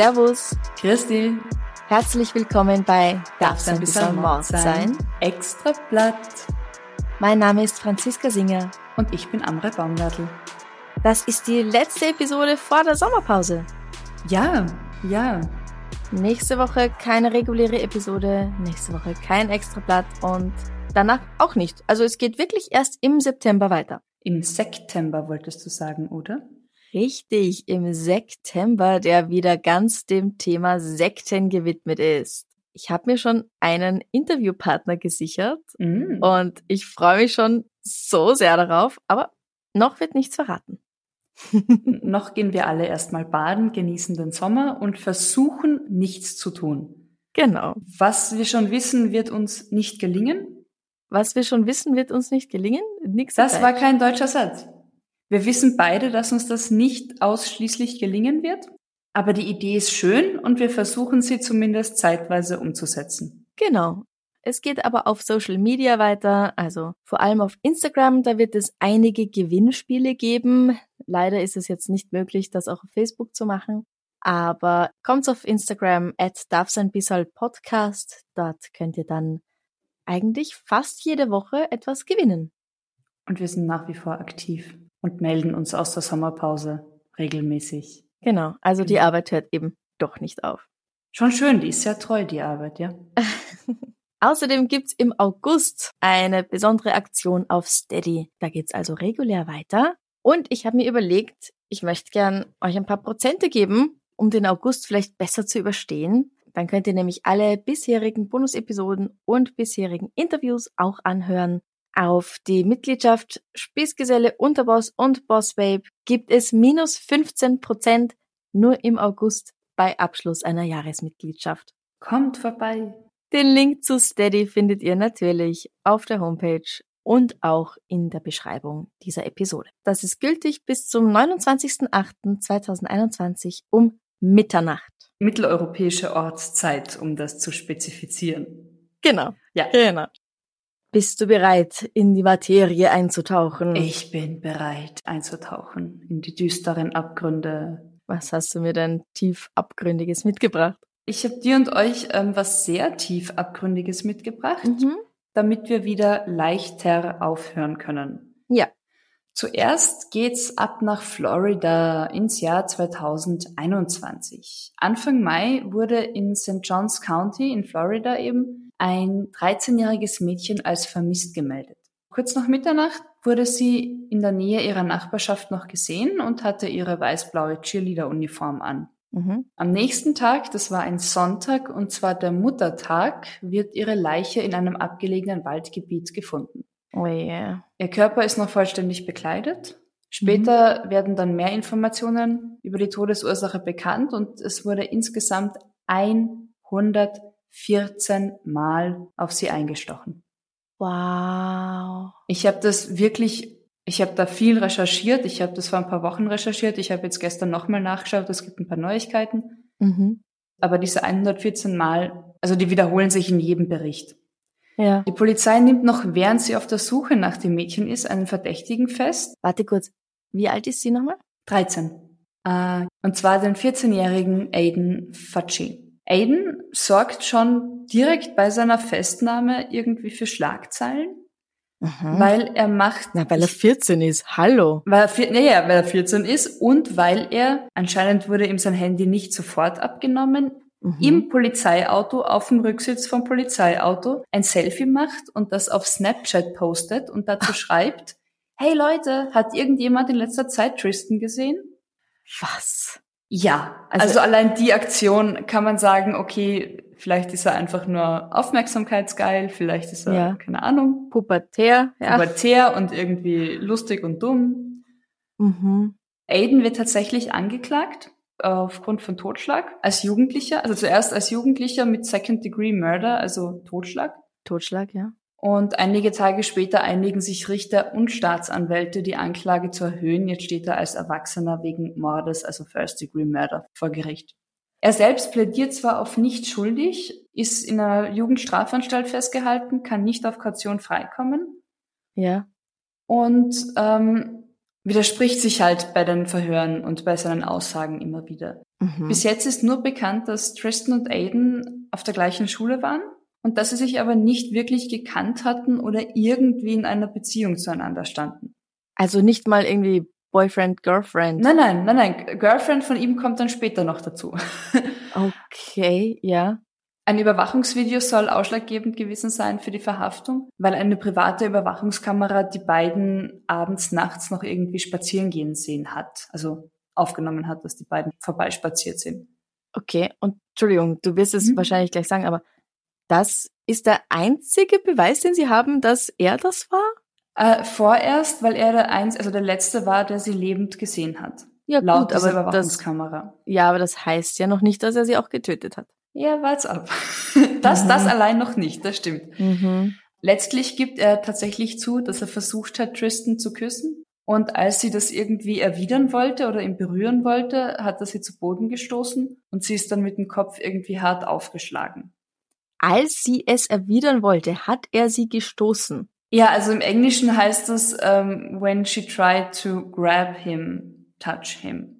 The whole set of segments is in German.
Servus, Christi, herzlich willkommen bei darf's ein bisschen Mord sein? Extra Blatt. Mein Name ist Franziska Singer. Und ich bin Amre Baumgartl. Das ist die letzte Episode vor der Sommerpause. Ja, ja. Nächste Woche keine reguläre Episode, nächste Woche kein Extrablatt und danach auch nicht. Also es geht wirklich erst im September weiter. Im September wolltest du sagen, oder? Richtig, im September, der wieder ganz dem Thema Sekten gewidmet ist. Ich habe mir schon einen Interviewpartner gesichert Mm. und ich freue mich schon so sehr darauf, aber noch wird nichts verraten. Noch gehen wir alle erstmal baden, genießen den Sommer und versuchen nichts zu tun. Genau. Was wir schon wissen, wird uns nicht gelingen. Was wir schon wissen, wird uns nicht gelingen. Nix Das dabei. war kein deutscher Satz. Wir wissen beide, dass uns das nicht ausschließlich gelingen wird. Aber die Idee ist schön und wir versuchen sie zumindest zeitweise umzusetzen. Genau. Es geht aber auf Social Media weiter, also vor allem auf Instagram, da wird es einige Gewinnspiele geben. Leider ist es jetzt nicht möglich, das auch auf Facebook zu machen. Aber kommt auf Instagram at Podcast. Dort könnt ihr dann eigentlich fast jede Woche etwas gewinnen. Und wir sind nach wie vor aktiv und melden uns aus der Sommerpause regelmäßig. Genau, also die Genau. Arbeit hört eben doch nicht auf. Schon schön, die ist sehr treu, die Arbeit, ja. Außerdem gibt's im August eine besondere Aktion auf Steady. Da geht's also regulär weiter. Und ich habe mir überlegt, ich möchte gern euch ein paar Prozente geben, um den August vielleicht besser zu überstehen. Dann könnt ihr nämlich alle bisherigen Bonusepisoden und bisherigen Interviews auch anhören. Auf die Mitgliedschaft Spießgeselle, Unterboss und Bossbabe gibt es minus 15 Prozent nur im August bei Abschluss einer Jahresmitgliedschaft. Kommt vorbei. Den Link zu Steady findet ihr natürlich auf der Homepage und auch in der Beschreibung dieser Episode. Das ist gültig bis zum 29.08.2021 um Mitternacht. Mitteleuropäische Ortszeit, um das zu spezifizieren. Genau. Ja. Genau. Bist du bereit, in die Materie einzutauchen? Ich bin bereit einzutauchen in die düsteren Abgründe. Was hast du mir denn tief abgründiges mitgebracht? Ich habe dir und euch ähm, was sehr tief Abgründiges mitgebracht, Mhm. damit wir wieder leichter aufhören können. Ja. Zuerst geht's ab nach Florida ins Jahr 2021. Anfang Mai wurde in St. Johns County in Florida eben ein 13-jähriges Mädchen als vermisst gemeldet. Kurz nach Mitternacht wurde sie in der Nähe ihrer Nachbarschaft noch gesehen und hatte ihre weiß-blaue Cheerleader-Uniform an. Mhm. Am nächsten Tag, das war ein Sonntag und zwar der Muttertag, wird ihre Leiche in einem abgelegenen Waldgebiet gefunden. Oh yeah. Ihr Körper ist noch vollständig bekleidet. Später werden dann mehr Informationen über die Todesursache bekannt und es wurde insgesamt 114 Mal auf sie eingestochen. Wow. Ich habe das wirklich, ich habe da viel recherchiert. Ich habe das vor ein paar Wochen recherchiert. Ich habe jetzt gestern nochmal nachgeschaut. Es gibt ein paar Neuigkeiten. Mhm. Aber diese 114 Mal, also die wiederholen sich in jedem Bericht. Ja. Die Polizei nimmt noch, während sie auf der Suche nach dem Mädchen ist, einen Verdächtigen fest. Warte kurz. Wie alt ist sie nochmal? 13. Äh, und zwar den 14-jährigen Aiden Faci. Aiden sorgt schon direkt bei seiner Festnahme irgendwie für Schlagzeilen, Mhm. weil er macht, Na, weil er 14 ist. Hallo. weil er, naja, weil er 14 ist und weil er, anscheinend wurde ihm sein Handy nicht sofort abgenommen, Mhm. im Polizeiauto, auf dem Rücksitz vom Polizeiauto, ein Selfie macht und das auf Snapchat postet und dazu schreibt, hey Leute, hat irgendjemand in letzter Zeit Tristan gesehen? Was? Ja, Also- also, allein die Aktion kann man sagen, okay, Vielleicht ist er einfach nur aufmerksamkeitsgeil, vielleicht ist er, Ja. keine Ahnung, Pubertär, ja. pubertär und irgendwie lustig und dumm. Mhm. Aiden wird tatsächlich angeklagt aufgrund von Totschlag als Jugendlicher, also zuerst als Jugendlicher mit Second Degree Murder, also Totschlag. Totschlag, ja. Und einige Tage später einigen sich Richter und Staatsanwälte, die Anklage zu erhöhen. Jetzt steht er als Erwachsener wegen Mordes, also First Degree Murder, vor Gericht. Er selbst plädiert zwar auf nicht schuldig, ist in einer Jugendstrafanstalt festgehalten, kann nicht auf Kaution freikommen Ja. und ähm, widerspricht sich halt bei den Verhören und bei seinen Aussagen immer wieder. Mhm. Bis jetzt ist nur bekannt, dass Tristan und Aiden auf der gleichen Schule waren und dass sie sich aber nicht wirklich gekannt hatten oder irgendwie in einer Beziehung zueinander standen. Also nicht mal irgendwie Boyfriend, Girlfriend. Nein, nein, nein, nein. Girlfriend von ihm kommt dann später noch dazu. Okay, ja. Ein Überwachungsvideo soll ausschlaggebend gewesen sein für die Verhaftung, weil eine private Überwachungskamera die beiden abends, nachts noch irgendwie spazieren gehen sehen hat. Also aufgenommen hat, dass die beiden vorbeispaziert sind. Okay, und Entschuldigung, du wirst es Mhm. wahrscheinlich gleich sagen, aber das ist der einzige Beweis, den sie haben, dass er das war? Äh, vorerst, weil er der eins, also der letzte war, der sie lebend gesehen hat. Ja, laut gut, dieser aber das, Überwachungskamera. ja, aber das heißt ja noch nicht, dass er sie auch getötet hat. Ja, wart's ab. Das, Mhm. das allein noch nicht, das stimmt. Mhm. Letztlich gibt er tatsächlich zu, dass er versucht hat, Tristan zu küssen. Und als sie das irgendwie erwidern wollte oder ihn berühren wollte, hat er sie zu Boden gestoßen und sie ist dann mit dem Kopf irgendwie hart aufgeschlagen. Als sie es erwidern wollte, hat er sie gestoßen. Ja, also im Englischen heißt es, ähm, when she tried to grab him, touch him.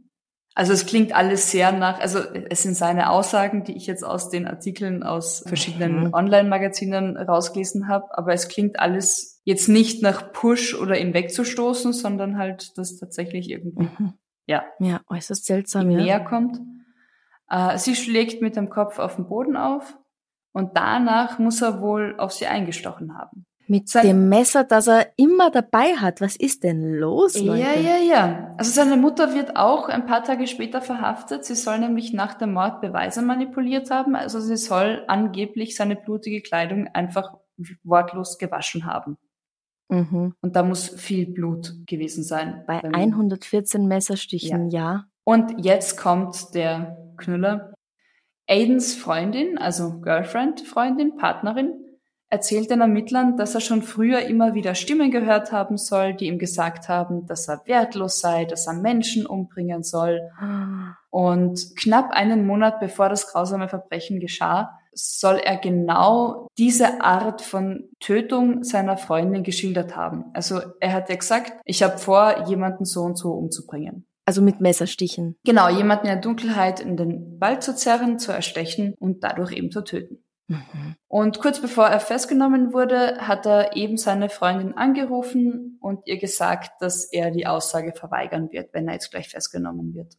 Also es klingt alles sehr nach, also es sind seine Aussagen, die ich jetzt aus den Artikeln aus verschiedenen Mhm. Online-Magazinen rausgelesen habe, aber es klingt alles jetzt nicht nach Push oder ihn wegzustoßen, sondern halt, dass tatsächlich irgendwie, Mhm. ja, Ja, äußerst seltsam, ja. näher kommt. Äh, sie schlägt mit dem Kopf auf den Boden auf und danach muss er wohl auf sie eingestochen haben. Mit Sein- dem Messer, das er immer dabei hat. Was ist denn los, Leute? Ja, ja, ja. Also seine Mutter wird auch ein paar Tage später verhaftet. Sie soll nämlich nach dem Mord Beweise manipuliert haben. Also sie soll angeblich seine blutige Kleidung einfach wortlos gewaschen haben. Mhm. Und da muss viel Blut gewesen sein. Bei Beim- 114 Messerstichen, ja. Und jetzt kommt der Knüller. Aidens Freundin, also Girlfriend, Freundin, Partnerin, erzählt den Ermittlern, dass er schon früher immer wieder Stimmen gehört haben soll, die ihm gesagt haben, dass er wertlos sei, dass er Menschen umbringen soll. Und knapp einen Monat bevor das grausame Verbrechen geschah, soll er genau diese Art von Tötung seiner Freundin geschildert haben. Also er hat ja gesagt, ich habe vor, jemanden so und so umzubringen. Also mit Messerstichen. Genau, jemanden in der Dunkelheit in den Wald zu zerren, zu erstechen und dadurch eben zu töten. Mhm. Und kurz bevor er festgenommen wurde, hat er eben seine Freundin angerufen und ihr gesagt, dass er die Aussage verweigern wird, wenn er jetzt gleich festgenommen wird.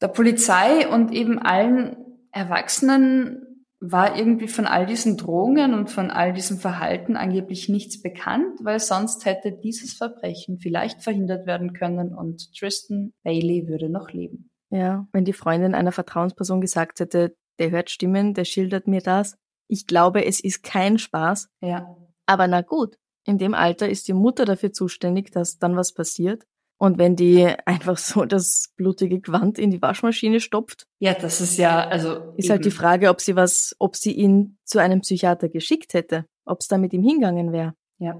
Der Polizei und eben allen Erwachsenen war irgendwie von all diesen Drohungen und von all diesem Verhalten angeblich nichts bekannt, weil sonst hätte dieses Verbrechen vielleicht verhindert werden können und Tristan Bailey würde noch leben. Ja, wenn die Freundin einer Vertrauensperson gesagt hätte, der hört Stimmen, der schildert mir das. Ich glaube, es ist kein Spaß. Ja. Aber na gut, in dem Alter ist die Mutter dafür zuständig, dass dann was passiert. Und wenn die einfach so das blutige Gewand in die Waschmaschine stopft, Ja, das ist ja, also. ist halt die eben. Frage, ob sie was, ob sie ihn zu einem Psychiater geschickt hätte, ob es da mit ihm hingegangen wäre. Ja.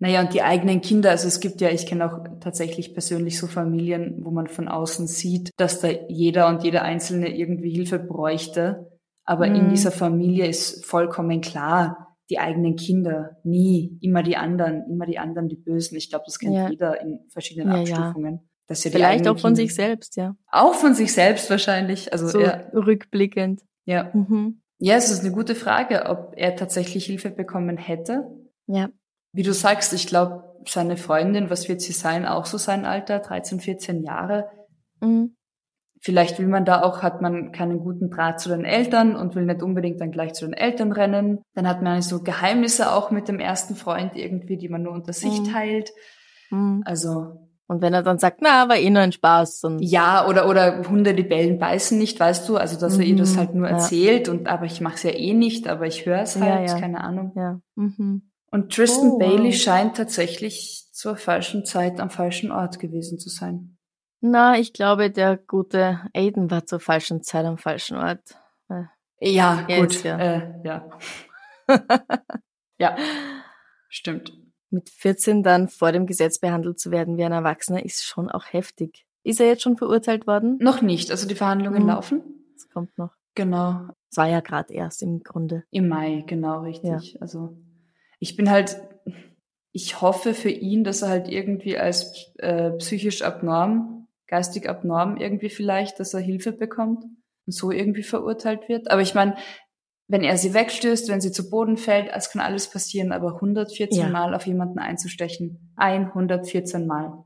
Naja, und die eigenen Kinder, also es gibt ja, ich kenne auch tatsächlich persönlich so Familien, wo man von außen sieht, dass da jeder und jeder Einzelne irgendwie Hilfe bräuchte. Aber in Mhm. dieser Familie ist vollkommen klar, die eigenen Kinder, nie, immer die anderen, immer die anderen, die Bösen. Ich glaube, das kennt Ja. jeder in verschiedenen Ja, ja. Abstufungen. Dass ja Vielleicht auch von Kinder- sich selbst, ja. Auch von sich selbst wahrscheinlich. Also So ja, rückblickend. ja. Mhm. ja, es ist eine gute Frage, ob er tatsächlich Hilfe bekommen hätte. Ja. Wie du sagst, ich glaube, seine Freundin, was wird sie sein, auch so sein Alter, 13, 14 Jahre. Mhm. Vielleicht will man da auch, hat man keinen guten Draht zu den Eltern und will nicht unbedingt dann gleich zu den Eltern rennen. Dann hat man so Geheimnisse auch mit dem ersten Freund irgendwie, die man nur unter sich Mhm. teilt. Mhm. Also Und wenn er dann sagt, na, war eh nur ein Spaß. Und Ja, oder, oder Hunde, die bellen, beißen nicht, weißt du? Also, dass er ihr das Mhm, halt nur ja. erzählt und, aber ich mache es ja eh nicht, aber ich höre es Ja, halt, ja. keine Ahnung. ja. Mhm. Und Tristan Oh, Bailey wow. scheint tatsächlich zur falschen Zeit am falschen Ort gewesen zu sein. Na, ich glaube, der gute Aiden war zur falschen Zeit am falschen Ort. Äh, Ja, Er gut. ja- Äh, ja. ja, stimmt. Mit 14 dann vor dem Gesetz behandelt zu werden wie ein Erwachsener ist schon auch heftig. Ist er jetzt schon verurteilt worden? Noch nicht. Also die Verhandlungen Mhm. laufen. Das kommt noch. Genau. Es war ja gerade erst im Grunde. Im Mai, genau, richtig. Also ich bin halt, ich hoffe für ihn, dass er halt irgendwie als äh, psychisch abnorm, geistig abnorm irgendwie vielleicht, dass er Hilfe bekommt und so irgendwie verurteilt wird. Aber ich meine, wenn er sie wegstößt, wenn sie zu Boden fällt, es kann alles passieren, aber 114 Ja. Mal auf jemanden einzustechen, 114 Mal.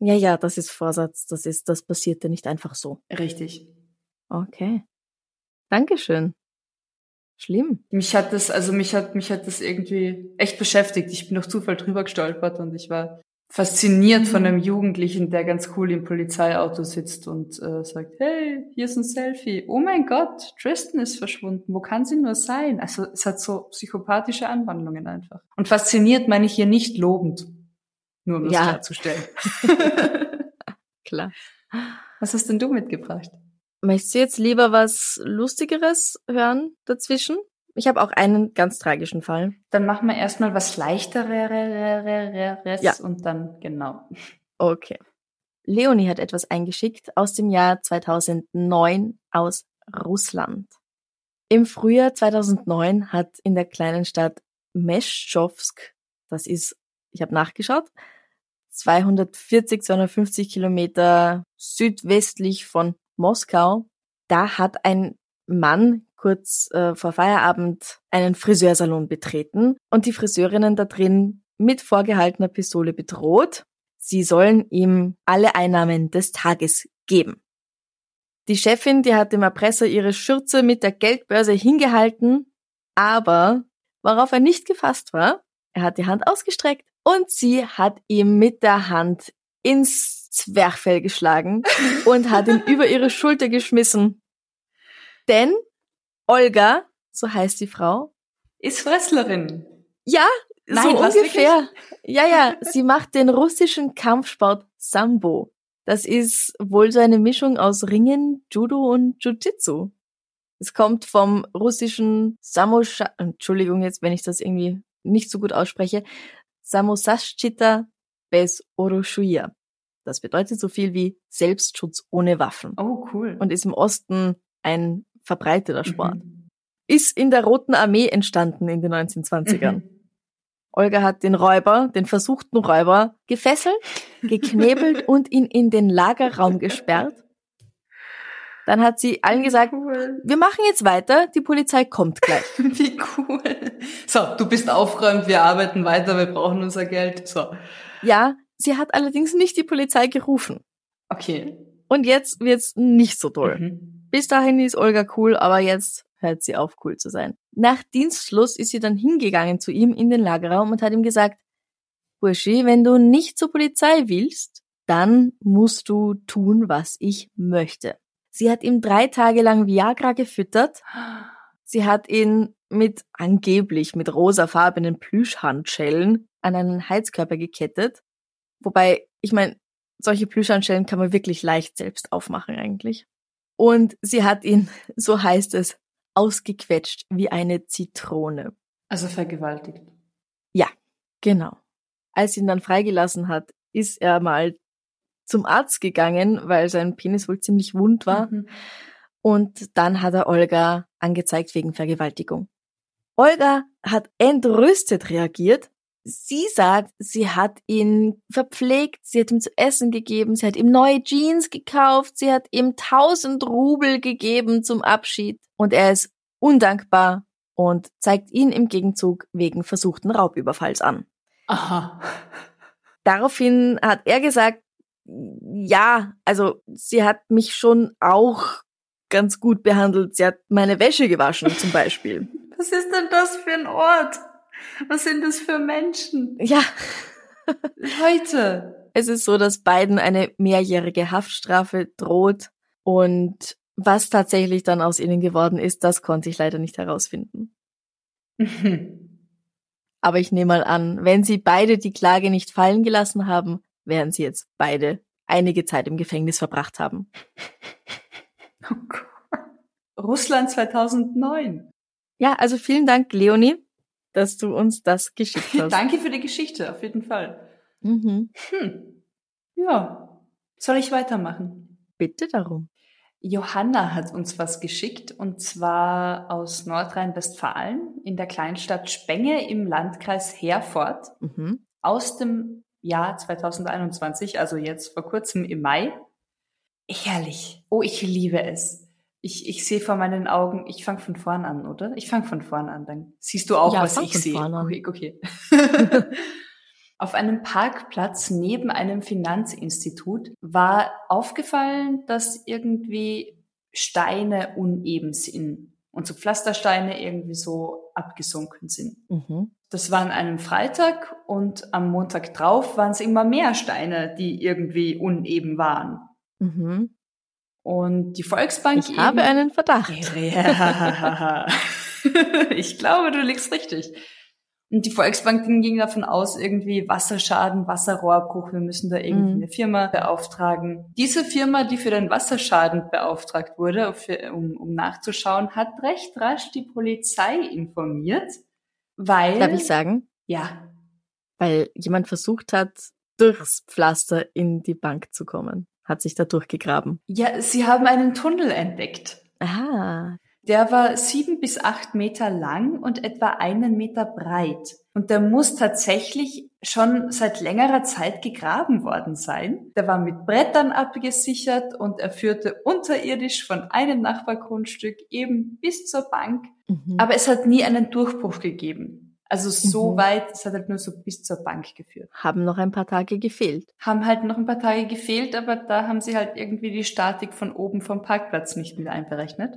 Ja, ja, das ist Vorsatz. Das ist, das passierte nicht einfach so. Richtig. Okay. Dankeschön. Schlimm. Mich hat das, also mich hat, mich hat das irgendwie echt beschäftigt. Ich bin durch Zufall drüber gestolpert und ich war fasziniert von Mhm. einem Jugendlichen, der ganz cool im Polizeiauto sitzt und äh, sagt, hey, hier ist ein Selfie. Oh mein Gott, Tristan ist verschwunden. Wo kann sie nur sein? Also es hat so psychopathische Anwandlungen einfach. Und fasziniert meine ich hier nicht lobend. Nur um das Ja. klarzustellen. Klar. Was hast denn du mitgebracht? Möchtest du jetzt lieber was Lustigeres hören dazwischen? Ich habe auch einen ganz tragischen Fall. Dann machen wir erstmal was leichteres Ja. und dann genau. Okay. Leonie hat etwas eingeschickt aus dem Jahr 2009 aus Russland. Im Frühjahr 2009 hat in der kleinen Stadt Meschowsk, das ist, ich habe nachgeschaut, 240, 250 Kilometer südwestlich von Moskau, da hat ein Mann kurz äh, vor Feierabend einen Friseursalon betreten und die Friseurinnen da drin mit vorgehaltener Pistole bedroht. Sie sollen ihm alle Einnahmen des Tages geben. Die Chefin, die hat dem Erpresser ihre Schürze mit der Geldbörse hingehalten, aber worauf er nicht gefasst war, er hat die Hand ausgestreckt und sie hat ihm mit der Hand ins Zwerchfell geschlagen und hat ihn über ihre Schulter geschmissen. Denn Olga, so heißt die Frau, Ist Wrestlerin. ja, Nein, so ungefähr. Ja, ja, sie macht den russischen Kampfsport Sambo. Das ist wohl so eine Mischung aus Ringen, Judo und Jiu-Jitsu. Es kommt vom russischen Samosha, Entschuldigung jetzt, wenn ich das irgendwie nicht so gut ausspreche, Samosashchita bez Oroshuya. Das bedeutet so viel wie Selbstschutz ohne Waffen Oh, cool. und ist im Osten ein verbreiteter Sport. Mhm. Ist in der Roten Armee entstanden in den 1920ern. Mhm. Olga hat den Räuber, den versuchten Räuber, gefesselt, geknebelt und ihn in den Lagerraum gesperrt. Dann hat sie allen gesagt, Cool. wir machen jetzt weiter, die Polizei kommt gleich. Wie cool. So, du bist aufgeräumt, wir arbeiten weiter, wir brauchen unser Geld. So. Ja, sie hat allerdings nicht die Polizei gerufen. Okay. Und jetzt wird's nicht so toll. Mhm. Bis dahin ist Olga cool, aber jetzt hört sie auf, cool zu sein. Nach Dienstschluss ist sie dann hingegangen zu ihm in den Lagerraum und hat ihm gesagt, Burschi, wenn du nicht zur Polizei willst, dann musst du tun, was ich möchte. Sie hat ihm drei Tage lang Viagra gefüttert. Sie hat ihn mit angeblich mit rosafarbenen Plüschhandschellen an einen Heizkörper gekettet. Wobei, ich meine, solche Plüschhandschellen kann man wirklich leicht selbst aufmachen eigentlich. Und sie hat ihn, so heißt es, ausgequetscht wie eine Zitrone. Also vergewaltigt. Genau. Als sie ihn dann freigelassen hat, ist er mal zum Arzt gegangen, weil sein Penis wohl ziemlich wund war. Mhm. Und dann hat er Olga angezeigt wegen Vergewaltigung. Olga hat entrüstet reagiert. Sie sagt, sie hat ihn verpflegt, sie hat ihm zu essen gegeben, sie hat ihm neue Jeans gekauft, sie hat ihm tausend Rubel gegeben zum Abschied. Und er ist undankbar und zeigt ihn im Gegenzug wegen versuchten Raubüberfalls an. Aha. Daraufhin hat er gesagt, ja, also sie hat mich schon auch ganz gut behandelt. Sie hat meine Wäsche gewaschen zum Beispiel. Was ist denn das für ein Ort? Was sind das für Menschen? Ja, Heute. es ist so, dass beiden eine mehrjährige Haftstrafe droht und was tatsächlich dann aus ihnen geworden ist, das konnte ich leider nicht herausfinden. Aber ich nehme mal an, wenn sie beide die Klage nicht fallen gelassen haben, werden sie jetzt beide einige Zeit im Gefängnis verbracht haben. Oh. Russland 2009. Ja, also vielen Dank, Leonie, dass du uns das geschickt hast. Danke für die Geschichte, auf jeden Fall. Mhm. Hm. Ja. Soll ich weitermachen? Bitte darum. Johanna hat uns was geschickt und zwar aus Nordrhein-Westfalen in der Kleinstadt Spenge im Landkreis Herford Mhm. aus dem Jahr 2021, also jetzt vor kurzem im Mai. Herrlich. Oh, ich liebe es. Ich, ich sehe vor meinen Augen, ich fange von vorn an, oder? Ich fange von vorn an, dann siehst du auch, Ja, was ich von sehe. vorn an. Okay, okay. Auf einem Parkplatz neben einem Finanzinstitut war aufgefallen, dass irgendwie Steine uneben sind und so Pflastersteine irgendwie so abgesunken sind. Mhm. Das war an einem Freitag und am Montag drauf waren es immer mehr Steine, die irgendwie uneben waren. Mhm. Und die Volksbank Ich habe einen Verdacht. ja. ich glaube, du liegst richtig. Und die Volksbank ging davon aus, irgendwie Wasserschaden, Wasserrohrbruch, wir müssen da irgendwie Mhm. eine Firma beauftragen. Diese Firma, die für den Wasserschaden beauftragt wurde, um, um nachzuschauen, hat recht rasch die Polizei informiert, weil... Darf ich sagen? Ja, Weil jemand versucht hat, durchs Pflaster in die Bank zu kommen. Hat sich da durchgegraben. ja, sie haben einen Tunnel entdeckt. Ah. Der war sieben bis acht Meter lang und etwa einen Meter breit. Und der muss tatsächlich schon seit längerer Zeit gegraben worden sein. Der war mit Brettern abgesichert und er führte unterirdisch von einem Nachbargrundstück eben bis zur Bank. Mhm. Aber es hat nie einen Durchbruch gegeben. Also so Mhm. weit, es hat halt nur so bis zur Bank geführt. haben noch ein paar Tage gefehlt. Haben halt noch ein paar Tage gefehlt, aber da haben sie halt irgendwie die Statik von oben vom Parkplatz nicht mit einberechnet.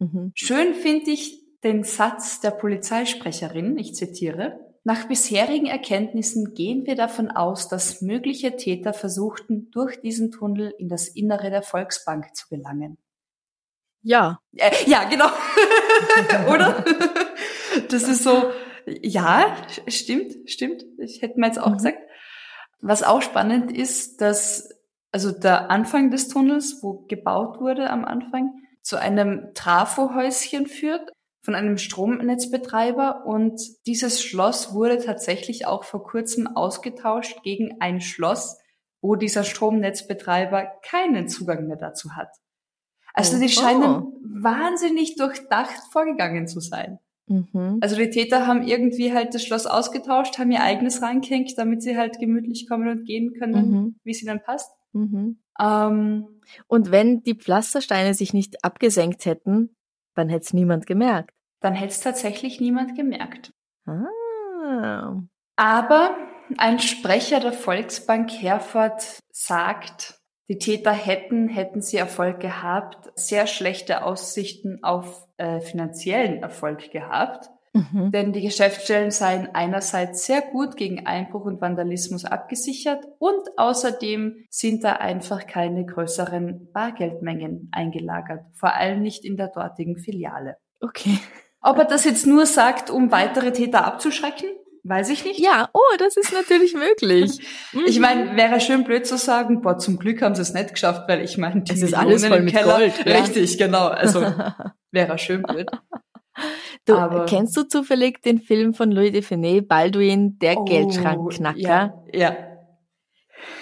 Mhm. Schön finde ich den Satz der Polizeisprecherin, ich zitiere, nach bisherigen Erkenntnissen gehen wir davon aus, dass mögliche Täter versuchten, durch diesen Tunnel in das Innere der Volksbank zu gelangen. Ja. Äh, ja, genau. Oder? Das ist so, ja, stimmt, stimmt. Ich hätte mir jetzt auch Mhm. gesagt. Was auch spannend ist, dass also der Anfang des Tunnels, wo gebaut wurde am Anfang, zu einem Trafohäuschen führt von einem Stromnetzbetreiber und dieses Schloss wurde tatsächlich auch vor kurzem ausgetauscht gegen ein Schloss, wo dieser Stromnetzbetreiber keinen Zugang mehr dazu hat. Also die scheinen wahnsinnig durchdacht vorgegangen zu sein. Mhm. Also die Täter haben irgendwie halt das Schloss ausgetauscht, haben ihr eigenes reingehängt, damit sie halt gemütlich kommen und gehen können, Mhm. wie es ihnen passt. Mhm. Ähm, Und wenn die Pflastersteine sich nicht abgesenkt hätten, dann hätte es niemand gemerkt. dann hätte es tatsächlich niemand gemerkt. Ah. Aber ein Sprecher der Volksbank Herford sagt, die Täter hätten, hätten sie Erfolg gehabt, sehr schlechte Aussichten auf äh, finanziellen Erfolg gehabt. Mhm. Denn die Geschäftsstellen seien einerseits sehr gut gegen Einbruch und Vandalismus abgesichert und außerdem sind da einfach keine größeren Bargeldmengen eingelagert, vor allem nicht in der dortigen Filiale. Okay. Ob er das jetzt nur sagt, um weitere Täter abzuschrecken, weiß ich nicht. Ja, oh, das ist natürlich möglich. Ich Mhm. meine, wäre schön blöd zu sagen, boah, zum Glück haben sie es nicht geschafft, weil ich meine, die Es ist Millionen alles voll mit Keller, Gold, ja. Richtig, genau. Also wäre schön blöd. Du, Aber- kennst du zufällig den Film von Louis Define, Balduin, der Oh, Geldschrankknacker? Ja, ja.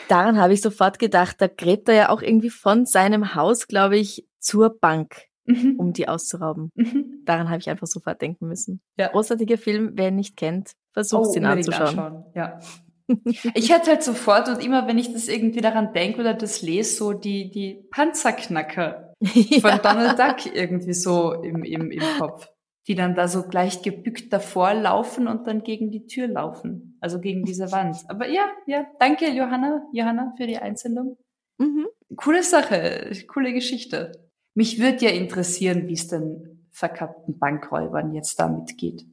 Daran habe ich sofort gedacht, da gräbt er ja auch irgendwie von seinem Haus, glaube ich, zur Bank, Mhm. um die auszurauben. Mhm. Daran habe ich einfach sofort denken müssen. Ja. Großartiger Film, wer ihn nicht kennt, versucht ihn Oh, unbedingt anzuschauen. anschauen. Ja. Ich hätte halt sofort und immer, wenn ich das irgendwie daran denke oder das lese, so die, die Panzerknacker von ja. Donald Duck irgendwie so im, im, im Kopf. Die dann da so gleich gebückt davor laufen und dann gegen die Tür laufen. Also gegen diese Wand. Aber ja, ja, danke Johanna, Johanna für die Einsendung. Mhm. Coole Sache, coole Geschichte. Mich würde ja interessieren, wie es den verkappten Bankräubern jetzt damit geht.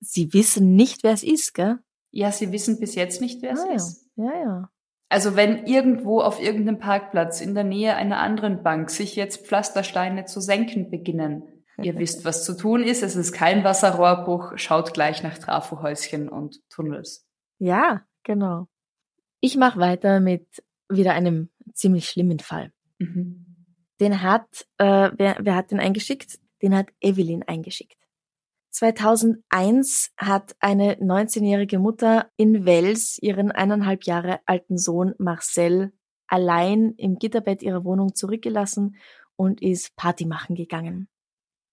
Sie wissen nicht, wer es ist, gell? Ja, sie wissen bis jetzt nicht, wer es Ah, ja. ist. Ja, ja. Also wenn irgendwo auf irgendeinem Parkplatz in der Nähe einer anderen Bank sich jetzt Pflastersteine zu senken beginnen, ihr wisst, was zu tun ist. Es ist kein Wasserrohrbruch. Schaut gleich nach Trafohäuschen und Tunnels. Ja, genau. Ich mache weiter mit wieder einem ziemlich schlimmen Fall. Mhm. Den hat, äh, wer, wer hat den eingeschickt? Den hat Evelyn eingeschickt. 2001 hat eine 19-jährige Mutter in Wels ihren eineinhalb Jahre alten Sohn Marcel allein im Gitterbett ihrer Wohnung zurückgelassen und ist Party machen gegangen.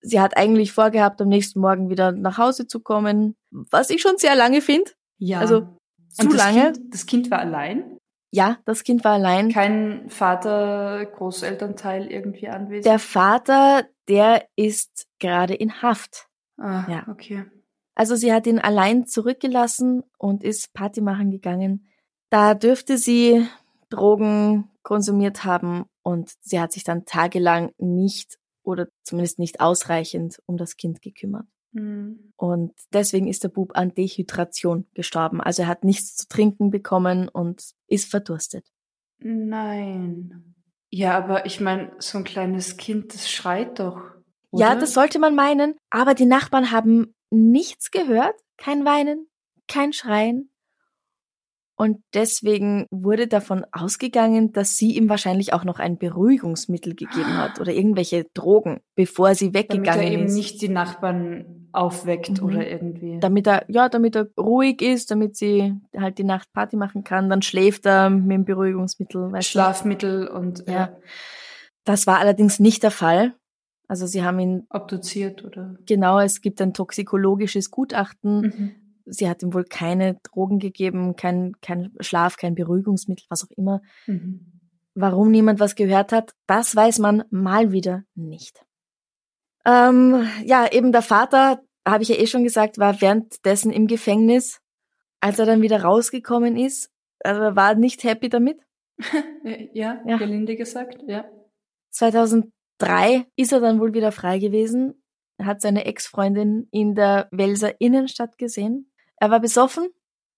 Sie hat eigentlich vorgehabt, am nächsten Morgen wieder nach Hause zu kommen, was ich schon sehr lange finde. Ja. Also zu und das lange. Kind, das Kind war allein? Ja, das Kind war allein. Kein Vater, Großelternteil irgendwie anwesend? Der Vater, der ist gerade in Haft. ah, ja. okay. Also sie hat ihn allein zurückgelassen und ist Party machen gegangen. Da dürfte sie Drogen konsumiert haben und sie hat sich dann tagelang nicht oder zumindest nicht ausreichend um das Kind gekümmert. Mhm. Und deswegen ist der Bub an Dehydration gestorben. Also er hat nichts zu trinken bekommen und ist verdurstet. Nein. Ja, aber ich meine, so ein kleines Kind, das schreit doch. Ja, oder? das sollte man meinen, aber die Nachbarn haben nichts gehört, kein Weinen, kein Schreien. Und deswegen wurde davon ausgegangen, dass sie ihm wahrscheinlich auch noch ein Beruhigungsmittel gegeben hat oder irgendwelche Drogen, bevor sie Damit er weggegangen eben ist. nicht die Nachbarn aufweckt Mhm. oder irgendwie. damit er, ja, damit er ruhig ist, damit sie halt die Nacht Party machen kann, dann schläft er mit dem Beruhigungsmittel. Weißt du? Schlafmittel und Ja. äh, Das war allerdings nicht der Fall. Also sie haben ihn, obduziert oder. genau, es gibt ein toxikologisches Gutachten. Mhm. Sie hat ihm wohl keine Drogen gegeben, kein, kein Schlaf, kein Beruhigungsmittel, was auch immer. Mhm. Warum niemand was gehört hat, das weiß man mal wieder nicht. Ähm, ja, eben der Vater, habe ich ja eh schon gesagt, war währenddessen im Gefängnis. Als er dann wieder rausgekommen ist, also er war nicht happy damit. Ja, Ja. gelinde gesagt, ja. 2003 ist er dann wohl wieder frei gewesen. Hat seine Ex-Freundin in der Welser Innenstadt gesehen. Er war besoffen.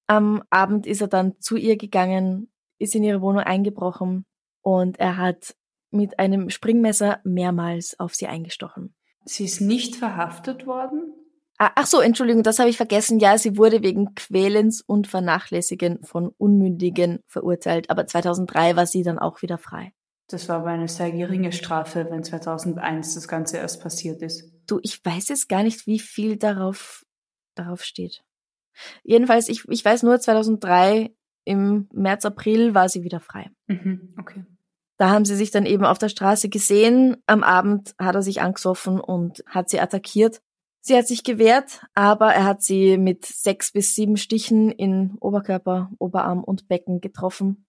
Am Abend ist er dann zu ihr gegangen, ist in ihre Wohnung eingebrochen und er hat mit einem Springmesser mehrmals auf sie eingestochen. Sie ist nicht verhaftet worden? Ah, Ach so, Entschuldigung, das habe ich vergessen. Ja, sie wurde wegen Quälens und Vernachlässigen von Unmündigen verurteilt, aber 2003 war sie dann auch wieder frei. Das war aber eine sehr geringe Strafe, wenn 2001 das Ganze erst passiert ist. Du, ich weiß jetzt gar nicht, wie viel darauf, darauf steht. Jedenfalls, ich, ich weiß nur, 2003 im März, April war sie wieder frei. Mhm, okay. Da haben sie sich dann eben auf der Straße gesehen. Am Abend hat er sich angesoffen und hat sie attackiert. Sie hat sich gewehrt, aber er hat sie mit sechs bis sieben Stichen in Oberkörper, Oberarm und Becken getroffen.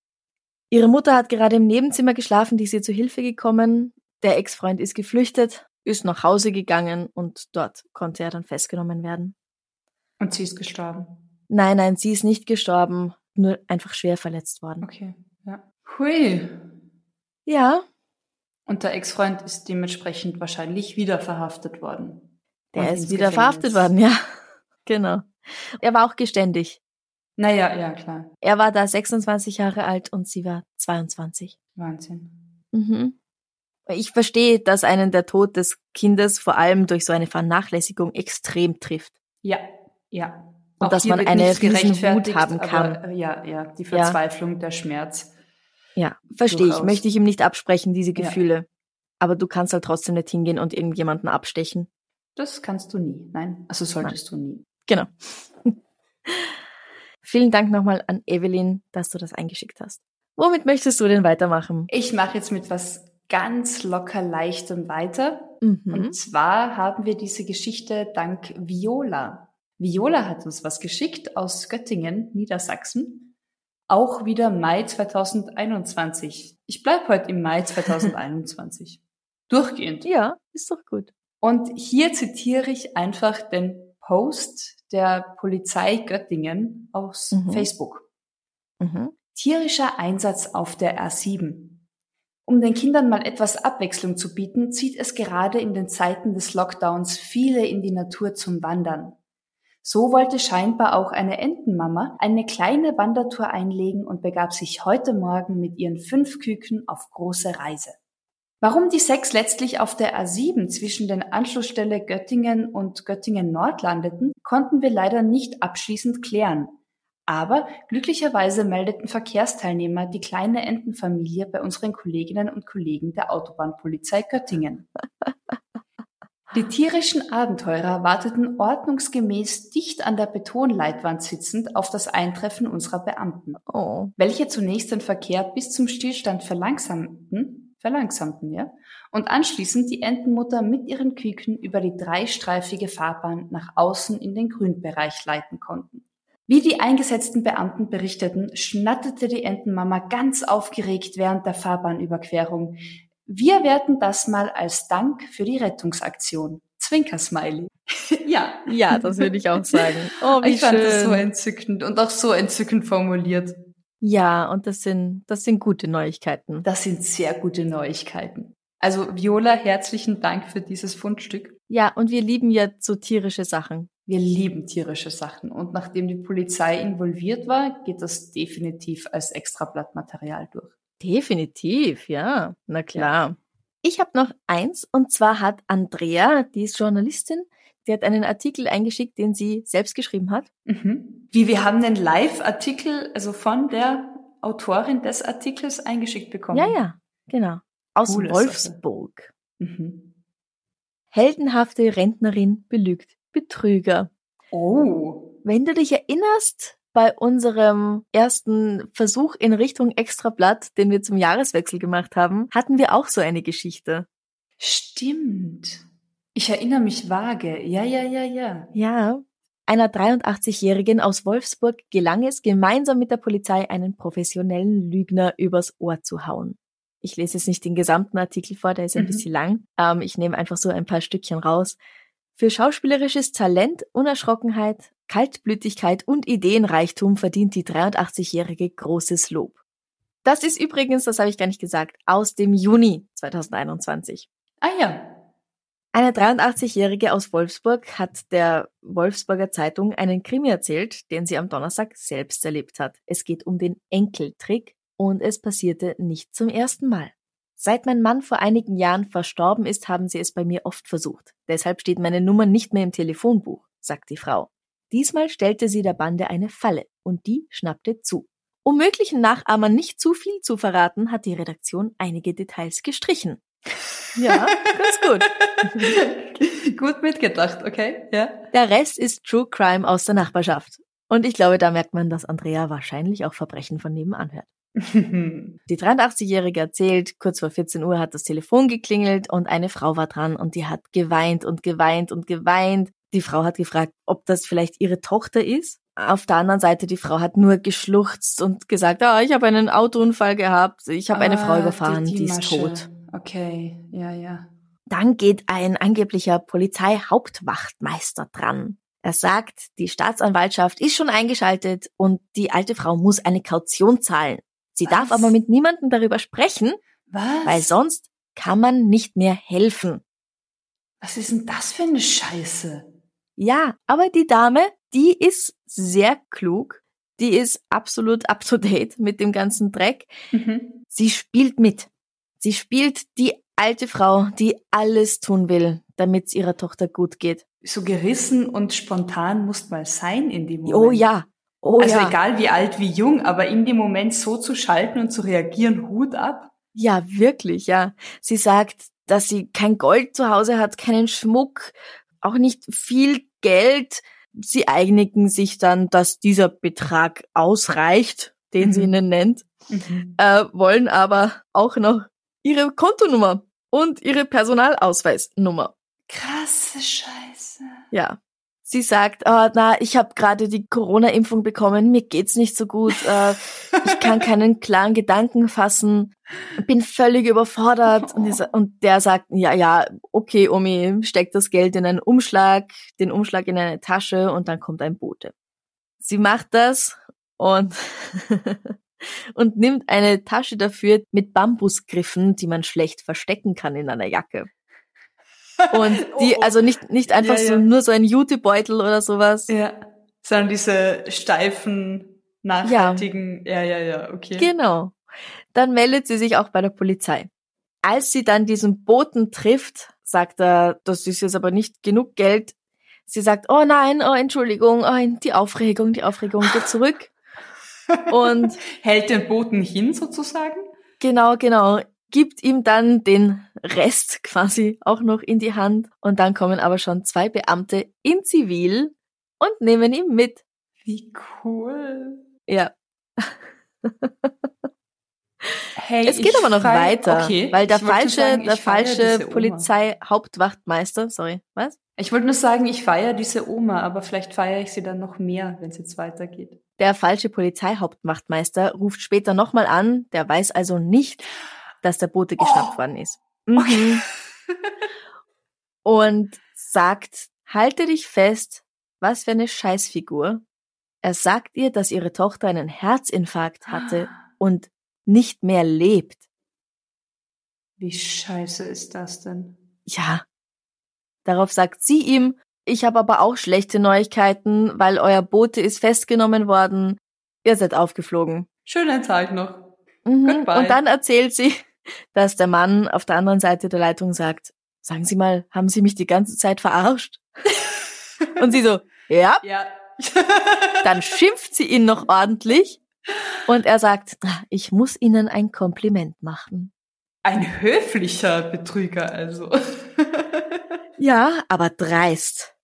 Ihre Mutter hat gerade im Nebenzimmer geschlafen, die ist ihr zu Hilfe gekommen. Der Ex-Freund ist geflüchtet, ist nach Hause gegangen und dort konnte er dann festgenommen werden. Und sie ist gestorben. Nein, nein, sie ist nicht gestorben, nur einfach schwer verletzt worden. Okay, ja. Hui. Ja, Und der Ex-Freund ist dementsprechend wahrscheinlich wieder verhaftet worden. der ist wieder Gefängnis. verhaftet worden, ja. Genau. Er war auch geständig. Naja, ja, klar. Er war da 26 Jahre alt und sie war 22. Wahnsinn. Mhm. Ich verstehe, dass einen der Tod des Kindes vor allem durch so eine Vernachlässigung extrem trifft. Ja, ja. Und Auch dass man eine Wut haben kann. Aber, äh, ja, ja, die Verzweiflung, der Schmerz. Ja, verstehe ich. Möchte ich ihm nicht absprechen, diese Ja. Gefühle. Aber du kannst halt trotzdem nicht hingehen und irgendjemanden abstechen. Das kannst du nie. Nein, also solltest du nie. Genau. Vielen Dank nochmal an Evelyn, dass du das eingeschickt hast. Womit möchtest du denn weitermachen? Ich mache jetzt mit was ganz locker leichtem weiter. Mhm. Und zwar haben wir diese Geschichte dank Viola. Viola hat uns was geschickt aus Göttingen, Niedersachsen. Auch wieder Mai 2021. Ich bleib heute im Mai 2021. Durchgehend. Ja, ist doch gut. Und hier zitiere ich einfach den Post der Polizei Göttingen aus Mhm. Facebook. Mhm. Tierischer Einsatz auf der R7. Um den Kindern mal etwas Abwechslung zu bieten, zieht es gerade in den Zeiten des Lockdowns viele in die Natur zum Wandern. So wollte scheinbar auch eine Entenmama eine kleine Wandertour einlegen und begab sich heute Morgen mit ihren fünf Küken auf große Reise. Warum die sechs letztlich auf der A7 zwischen den Anschlussstelle Göttingen und Göttingen Nord landeten, konnten wir leider nicht abschließend klären. Aber glücklicherweise meldeten Verkehrsteilnehmer die kleine Entenfamilie bei unseren Kolleginnen und Kollegen der Autobahnpolizei Göttingen. Die tierischen Abenteurer warteten ordnungsgemäß dicht an der Betonleitwand sitzend auf das Eintreffen unserer Beamten, Oh. welche zunächst den Verkehr bis zum Stillstand verlangsamten, verlangsamten, ja, und anschließend die Entenmutter mit ihren Küken über die dreistreifige Fahrbahn nach außen in den Grünbereich leiten konnten. Wie die eingesetzten Beamten berichteten, schnatterte die Entenmama ganz aufgeregt während der Fahrbahnüberquerung. Wir werten das mal als Dank für die Rettungsaktion. Zwinker-Smiley. ja. Ja, das würde ich auch sagen. Oh, wie Ich fand schön. das so entzückend und auch so entzückend formuliert. ja, und das sind, das sind gute Neuigkeiten. Das sind sehr gute Neuigkeiten. Also Viola, herzlichen Dank für dieses Fundstück. Ja, und wir lieben ja so tierische Sachen. Wir lieben tierische Sachen und nachdem die Polizei involviert war, geht das definitiv als Extrablattmaterial durch. Definitiv, ja. Na klar. Ich habe noch eins, und zwar hat Andrea, die ist Journalistin, die hat einen Artikel eingeschickt, den sie selbst geschrieben hat. Mhm. Wie wir haben einen Live-Artikel, also von der Autorin des Artikels eingeschickt bekommen. Ja, ja, genau. Aus Coole Sache. Wolfsburg. Mhm. Heldenhafte Rentnerin belügt Betrüger. Oh. Wenn du dich erinnerst, bei unserem ersten Versuch in Richtung Extrablatt, den wir zum Jahreswechsel gemacht haben, hatten wir auch so eine Geschichte. Stimmt. Ich erinnere mich vage. Ja, ja, ja, ja. Ja. Einer 83-Jährigen aus Wolfsburg gelang es, gemeinsam mit der Polizei einen professionellen Lügner übers Ohr zu hauen. Ich lese jetzt nicht den gesamten Artikel vor, der ist ein Mhm. bisschen lang. Ähm, ich nehme einfach so ein paar Stückchen raus. Für schauspielerisches Talent, Unerschrockenheit, Kaltblütigkeit und Ideenreichtum verdient die 83-Jährige großes Lob. Das ist übrigens, das habe ich gar nicht gesagt, aus dem Juni 2021. Ah ja. Eine 83-Jährige aus Wolfsburg hat der Wolfsburger Zeitung einen Krimi erzählt, den sie am Donnerstag selbst erlebt hat. Es geht um den Enkeltrick und es passierte nicht zum ersten Mal. Seit mein Mann vor einigen Jahren verstorben ist, haben sie es bei mir oft versucht. Deshalb steht meine Nummer nicht mehr im Telefonbuch, sagt die Frau. Diesmal stellte sie der Bande eine Falle und die schnappte zu. Um möglichen Nachahmern nicht zu viel zu verraten, hat die Redaktion einige Details gestrichen. Ja, ganz gut. Gut mitgedacht, okay? Ja. Der Rest ist True Crime aus der Nachbarschaft. Und ich glaube, da merkt man, dass Andrea wahrscheinlich auch Verbrechen von nebenan hört. Die 83-Jährige erzählt, kurz vor 14 Uhr hat das Telefon geklingelt und eine Frau war dran und die hat geweint und geweint und geweint. Die Frau hat gefragt, ob das vielleicht ihre Tochter ist. Auf der anderen Seite, die Frau hat nur geschluchzt und gesagt, ah, ich habe einen Autounfall gehabt, ich habe eine Ah, Frau überfahren, die, ist Masche. tot. Okay, ja, ja. Dann geht ein angeblicher Polizeihauptwachtmeister dran. Er sagt, die Staatsanwaltschaft ist schon eingeschaltet und die alte Frau muss eine Kaution zahlen. Sie Was? darf aber mit niemandem darüber sprechen, Was? weil sonst kann man nicht mehr helfen. Was ist denn das für eine Scheiße? Ja, aber die Dame, die ist sehr klug. Die ist absolut up to date mit dem ganzen Dreck. Mhm. Sie spielt mit. Sie spielt die alte Frau, die alles tun will, damit es ihrer Tochter gut geht. So gerissen und spontan muss mal sein in dem Moment. Oh ja. Oh also ja. egal wie alt, wie jung, aber in dem Moment so zu schalten und zu reagieren, Hut ab. Ja, wirklich, ja. Sie sagt, dass sie kein Gold zu Hause hat, keinen Schmuck, auch nicht viel Geld. Sie einigen sich dann, dass dieser Betrag ausreicht, den sie Mhm. ihnen nennt, äh, wollen aber auch noch ihre Kontonummer und ihre Personalausweisnummer. Krasse Scheiße. Ja. Sie sagt, ah, na, ich habe gerade die Corona-Impfung bekommen, mir geht's nicht so gut, äh, ich kann keinen klaren Gedanken fassen, bin völlig überfordert. Und, dieser- und der sagt, ja, ja, okay, Omi, steck das Geld in einen Umschlag, den Umschlag in eine Tasche und dann kommt ein Bote. Sie macht das und, und nimmt eine Tasche dafür mit Bambusgriffen, die man schlecht verstecken kann in einer Jacke. Und die, Oh, oh. also nicht, nicht einfach Ja, so ja. nur so ein Jutebeutel oder sowas. Ja. Sondern diese steifen, nachhaltigen, ja, ja, ja, okay. Genau. Dann meldet sie sich auch bei der Polizei. Als sie dann diesen Boten trifft, sagt er, das ist jetzt aber nicht genug Geld. Sie sagt, oh nein, oh Entschuldigung, oh, die Aufregung, die Aufregung geht zurück. Und Hält den Boten hin sozusagen? genau, genau, gibt ihm dann den Rest quasi auch noch in die Hand. Und dann kommen aber schon zwei Beamte in Zivil und nehmen ihn mit. Wie cool. Ja, Hey, es geht aber noch feier- weiter, Okay. weil der ich falsche, sagen, der falsche. Polizeihauptwachtmeister, sorry, was? Ich wollte nur sagen, ich feiere diese Oma, aber vielleicht feiere ich sie dann noch mehr, wenn es jetzt weitergeht. Der falsche Polizeihauptwachtmeister ruft später nochmal an, der weiß also nicht, dass der Bote geschnappt Oh. worden ist. Mhm. Und sagt, halte dich fest, was für eine Scheißfigur. Er sagt ihr, dass ihre Tochter einen Herzinfarkt hatte und nicht mehr lebt. Wie scheiße ist das denn? Ja. Darauf sagt sie ihm, ich habe aber auch schlechte Neuigkeiten, weil euer Bote ist festgenommen worden. Ihr seid aufgeflogen. Schönen Tag noch. Mhm. Goodbye. Und dann erzählt sie, dass der Mann auf der anderen Seite der Leitung sagt, sagen Sie mal, haben Sie mich die ganze Zeit verarscht? Und sie so, ja. Ja. Dann schimpft sie ihn noch ordentlich und er sagt, "Ah, ich muss Ihnen ein Kompliment machen. Ein höflicher Betrüger also. Ja, aber dreist.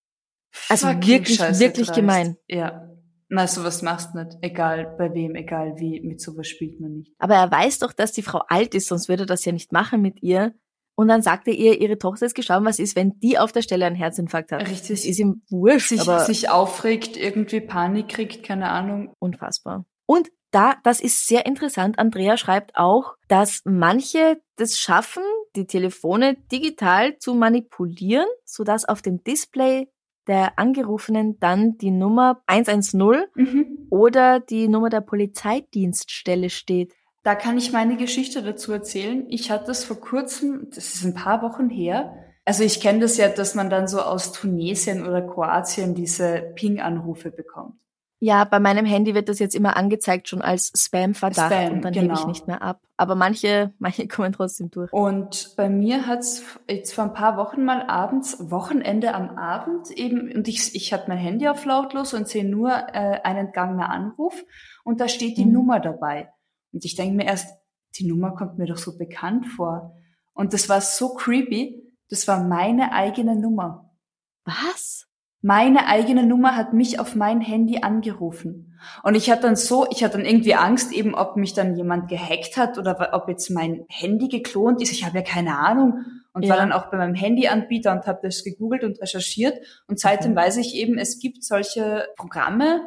Also Fucking wirklich, scheiße wirklich dreist. gemein. Ja. Na, sowas machst du nicht. Egal bei wem, egal wie, mit sowas spielt man nicht. Aber er weiß doch, dass die Frau alt ist, sonst würde er das ja nicht machen mit ihr. Und dann sagt er ihr, ihre Tochter ist gestorben, was ist, wenn die auf der Stelle einen Herzinfarkt hat? Richtig. Das ist ihm wurscht, Sich, aber sich aufregt, irgendwie Panik kriegt, keine Ahnung. unfassbar. Und da, das ist sehr interessant, Andrea schreibt auch, dass manche das schaffen, die Telefone digital zu manipulieren, sodass auf dem Display der Angerufenen dann die Nummer 110 Mhm. oder die Nummer der Polizeidienststelle steht. Da kann ich meine Geschichte dazu erzählen. Ich hatte das vor kurzem, das ist ein paar Wochen her. Also ich kenne das ja, dass man dann so aus Tunesien oder Kroatien diese Ping-Anrufe bekommt. Ja, bei meinem Handy wird das jetzt immer angezeigt schon als Spam-Verdacht Spam, und dann hebe ich genau. nicht mehr ab. Aber manche, manche kommen trotzdem durch. Und bei mir hat's jetzt vor ein paar Wochen mal abends, Wochenende am Abend eben, und ich, ich hatte mein Handy auf lautlos und sehe nur äh, ein entgangener Anruf und da steht die Mhm. Nummer dabei. Und ich denke mir erst, die Nummer kommt mir doch so bekannt vor. Und das war so creepy, das war meine eigene Nummer. Was? Meine eigene Nummer hat mich auf mein Handy angerufen. Und ich hatte dann so, ich hatte dann irgendwie Angst, eben ob mich dann jemand gehackt hat oder ob jetzt mein Handy geklont ist. Ich habe ja keine Ahnung. Und war Ja. dann auch bei meinem Handyanbieter und habe das gegoogelt und recherchiert. Und seitdem Mhm. weiß ich eben, es gibt solche Programme,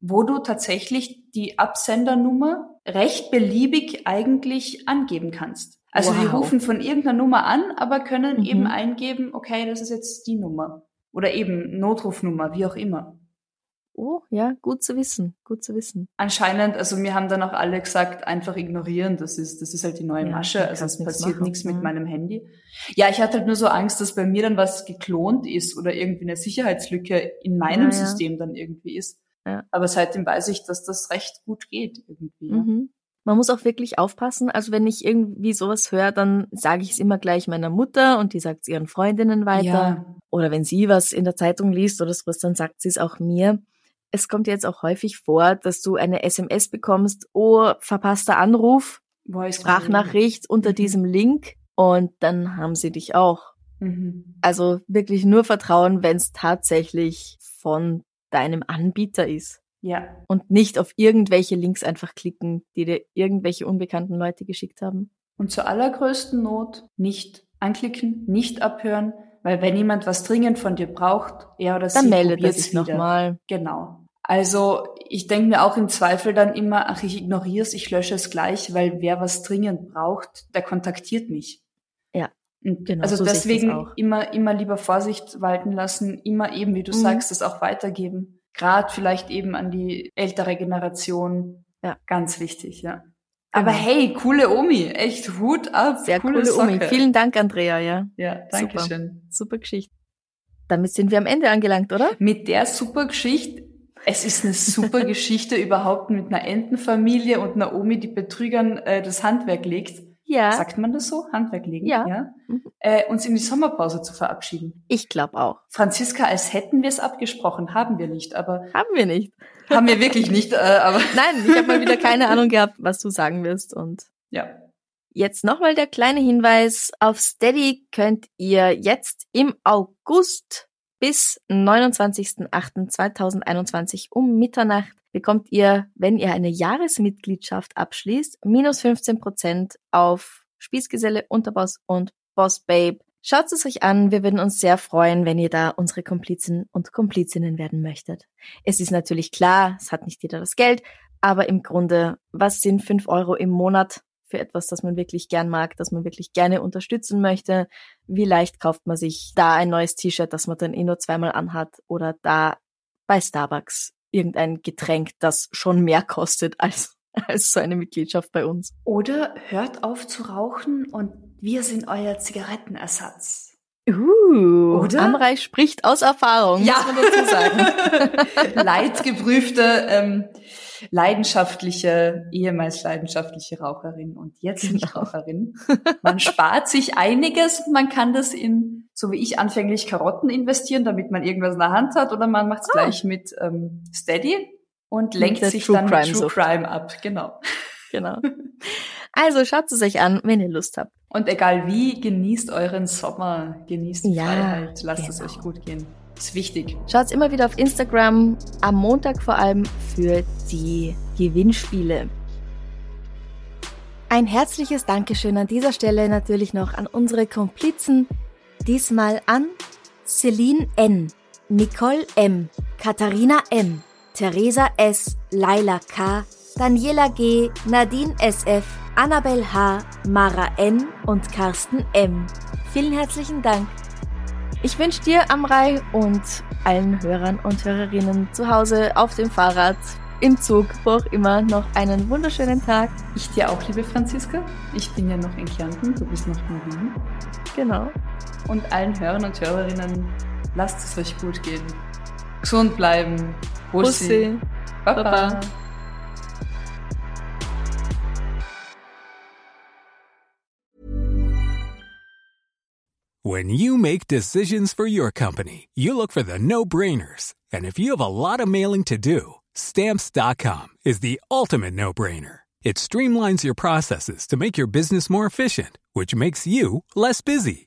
wo du tatsächlich die Absendernummer recht beliebig eigentlich angeben kannst. Also die Wow. rufen von irgendeiner Nummer an, aber können Mhm. eben eingeben, okay, das ist jetzt die Nummer. Oder eben Notrufnummer, wie auch immer. Oh, ja, gut zu wissen, gut zu wissen. Anscheinend, also mir haben dann auch alle gesagt, einfach ignorieren, das ist, das ist halt die neue Ja, Masche, also es nichts passiert machen. nichts mit Mhm. meinem Handy. Ja, ich hatte halt nur so Angst, dass bei mir dann was geklont ist oder irgendwie eine Sicherheitslücke in meinem Ja, ja. System dann irgendwie ist. Aber seitdem weiß ich, dass das recht gut geht irgendwie. Mhm. Man muss auch wirklich aufpassen. Also wenn ich irgendwie sowas höre, dann sage ich es immer gleich meiner Mutter und die sagt es ihren Freundinnen weiter. Ja. Oder wenn sie was in der Zeitung liest oder sowas, dann sagt sie es auch mir. Es kommt jetzt auch häufig vor, dass du eine SMS bekommst, oh, verpasster Anruf, Voice Sprachnachricht unter Mhm. diesem Link und dann haben sie dich auch. Mhm. Also wirklich nur vertrauen, wenn es tatsächlich von deinem Anbieter ist. Ja. Und nicht auf irgendwelche Links einfach klicken, die dir irgendwelche unbekannten Leute geschickt haben. Und zur allergrößten Not nicht anklicken, nicht abhören, weil wenn jemand was dringend von dir braucht, er oder Dann sie meldet er sich nochmal. Genau. Also ich denke mir auch im Zweifel dann immer, ach, ich ignoriere es, ich lösche es gleich, weil wer was dringend braucht, der kontaktiert mich. Ja, genau, also so deswegen auch. immer, immer lieber Vorsicht walten lassen, immer eben, wie du Mhm. sagst, das auch weitergeben. Gerade vielleicht eben an die ältere Generation. Ja. Ganz wichtig, ja. Aber hey, coole Omi, echt Hut ab. Sehr coole, coole Omi. Vielen Dank, Andrea, ja. Ja, danke super. schön. Super Geschichte. Damit sind wir am Ende angelangt, oder? Mit der super Geschichte. Es ist eine super Geschichte überhaupt mit einer Entenfamilie und einer Omi, die Betrügern äh, das Handwerk legt. Ja. Sagt man das so? Handwerk legen? Ja. ja? Mhm. Äh, uns in die Sommerpause zu verabschieden. Ich glaube auch. Franziska, als hätten wir es abgesprochen, haben wir nicht, aber. Haben wir nicht. Haben wir wirklich nicht, äh, aber. Nein, ich habe mal wieder keine Ahnung gehabt, was du sagen wirst und. Ja. Jetzt nochmal der kleine Hinweis. Auf Steady könnt ihr jetzt im August bis 29.08.2021 um Mitternacht bekommt ihr, wenn ihr eine Jahresmitgliedschaft abschließt, minus 15 Prozent auf Spießgeselle, Unterboss und Boss Babe. Schaut es euch an, wir würden uns sehr freuen, wenn ihr da unsere Komplizen und Komplizinnen werden möchtet. Es ist natürlich klar, es hat nicht jeder das Geld, aber im Grunde, was sind fünf Euro im Monat für etwas, das man wirklich gern mag, das man wirklich gerne unterstützen möchte? Wie leicht kauft man sich da ein neues T-Shirt, das man dann eh nur zweimal anhat oder da bei Starbucks irgendein Getränk, das schon mehr kostet als, als so eine Mitgliedschaft bei uns. Oder hört auf zu rauchen und wir sind euer Zigarettenersatz. Uh, Oder? Amrei spricht aus Erfahrung, ja. muss man dazu sagen. Leidgeprüfte, ähm, leidenschaftliche, ehemals leidenschaftliche Raucherin und jetzt genau. nicht Raucherin. Man spart sich einiges und man kann das in, so wie ich anfänglich Karotten investieren, damit man irgendwas in der Hand hat, oder man macht es ah. gleich mit ähm, Steady und lenkt sich True dann Crime mit True Crime ab. Genau. Genau. Also schaut es euch an, wenn ihr Lust habt. Und egal wie, genießt euren Sommer, genießt die ja, Freiheit, lasst genau. es euch gut gehen. Ist wichtig. Schaut immer wieder auf Instagram, am Montag vor allem für die Gewinnspiele. Ein herzliches Dankeschön an dieser Stelle natürlich noch an unsere Komplizen. Diesmal an Celine N., Nicole M., Katharina M., Theresa S., Laila K., Daniela G., Nadine SF., Annabel H., Mara N. und Carsten M. Vielen herzlichen Dank. Ich wünsche dir, Amrei, und allen Hörern und Hörerinnen zu Hause, auf dem Fahrrad, im Zug, wo auch immer, noch einen wunderschönen Tag. Ich dir auch, liebe Franziska. Ich bin ja noch in Kärnten, du bist noch in Wien. Genau. Und allen Hörern und Hörerinnen, lasst es euch gut gehen. Gesund bleiben. Bussi. Bussi. Baba. Baba. When you make decisions for your company, you look for the no-brainers. And if you have a lot of mailing to do, stamps.com is the ultimate no-brainer. It streamlines your processes to make your business more efficient, which makes you less busy.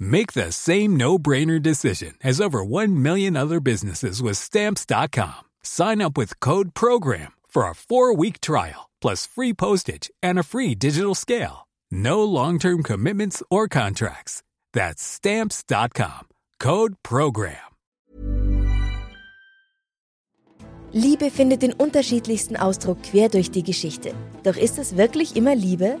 Make the same no-brainer decision as over 1 million other businesses with stamps.com. Sign up with code program for a 4-week trial plus free postage and a free digital scale. No long-term commitments or contracts. That's stamps.com. Code Program. Liebe findet den unterschiedlichsten Ausdruck quer durch die Geschichte. Doch ist es wirklich immer Liebe?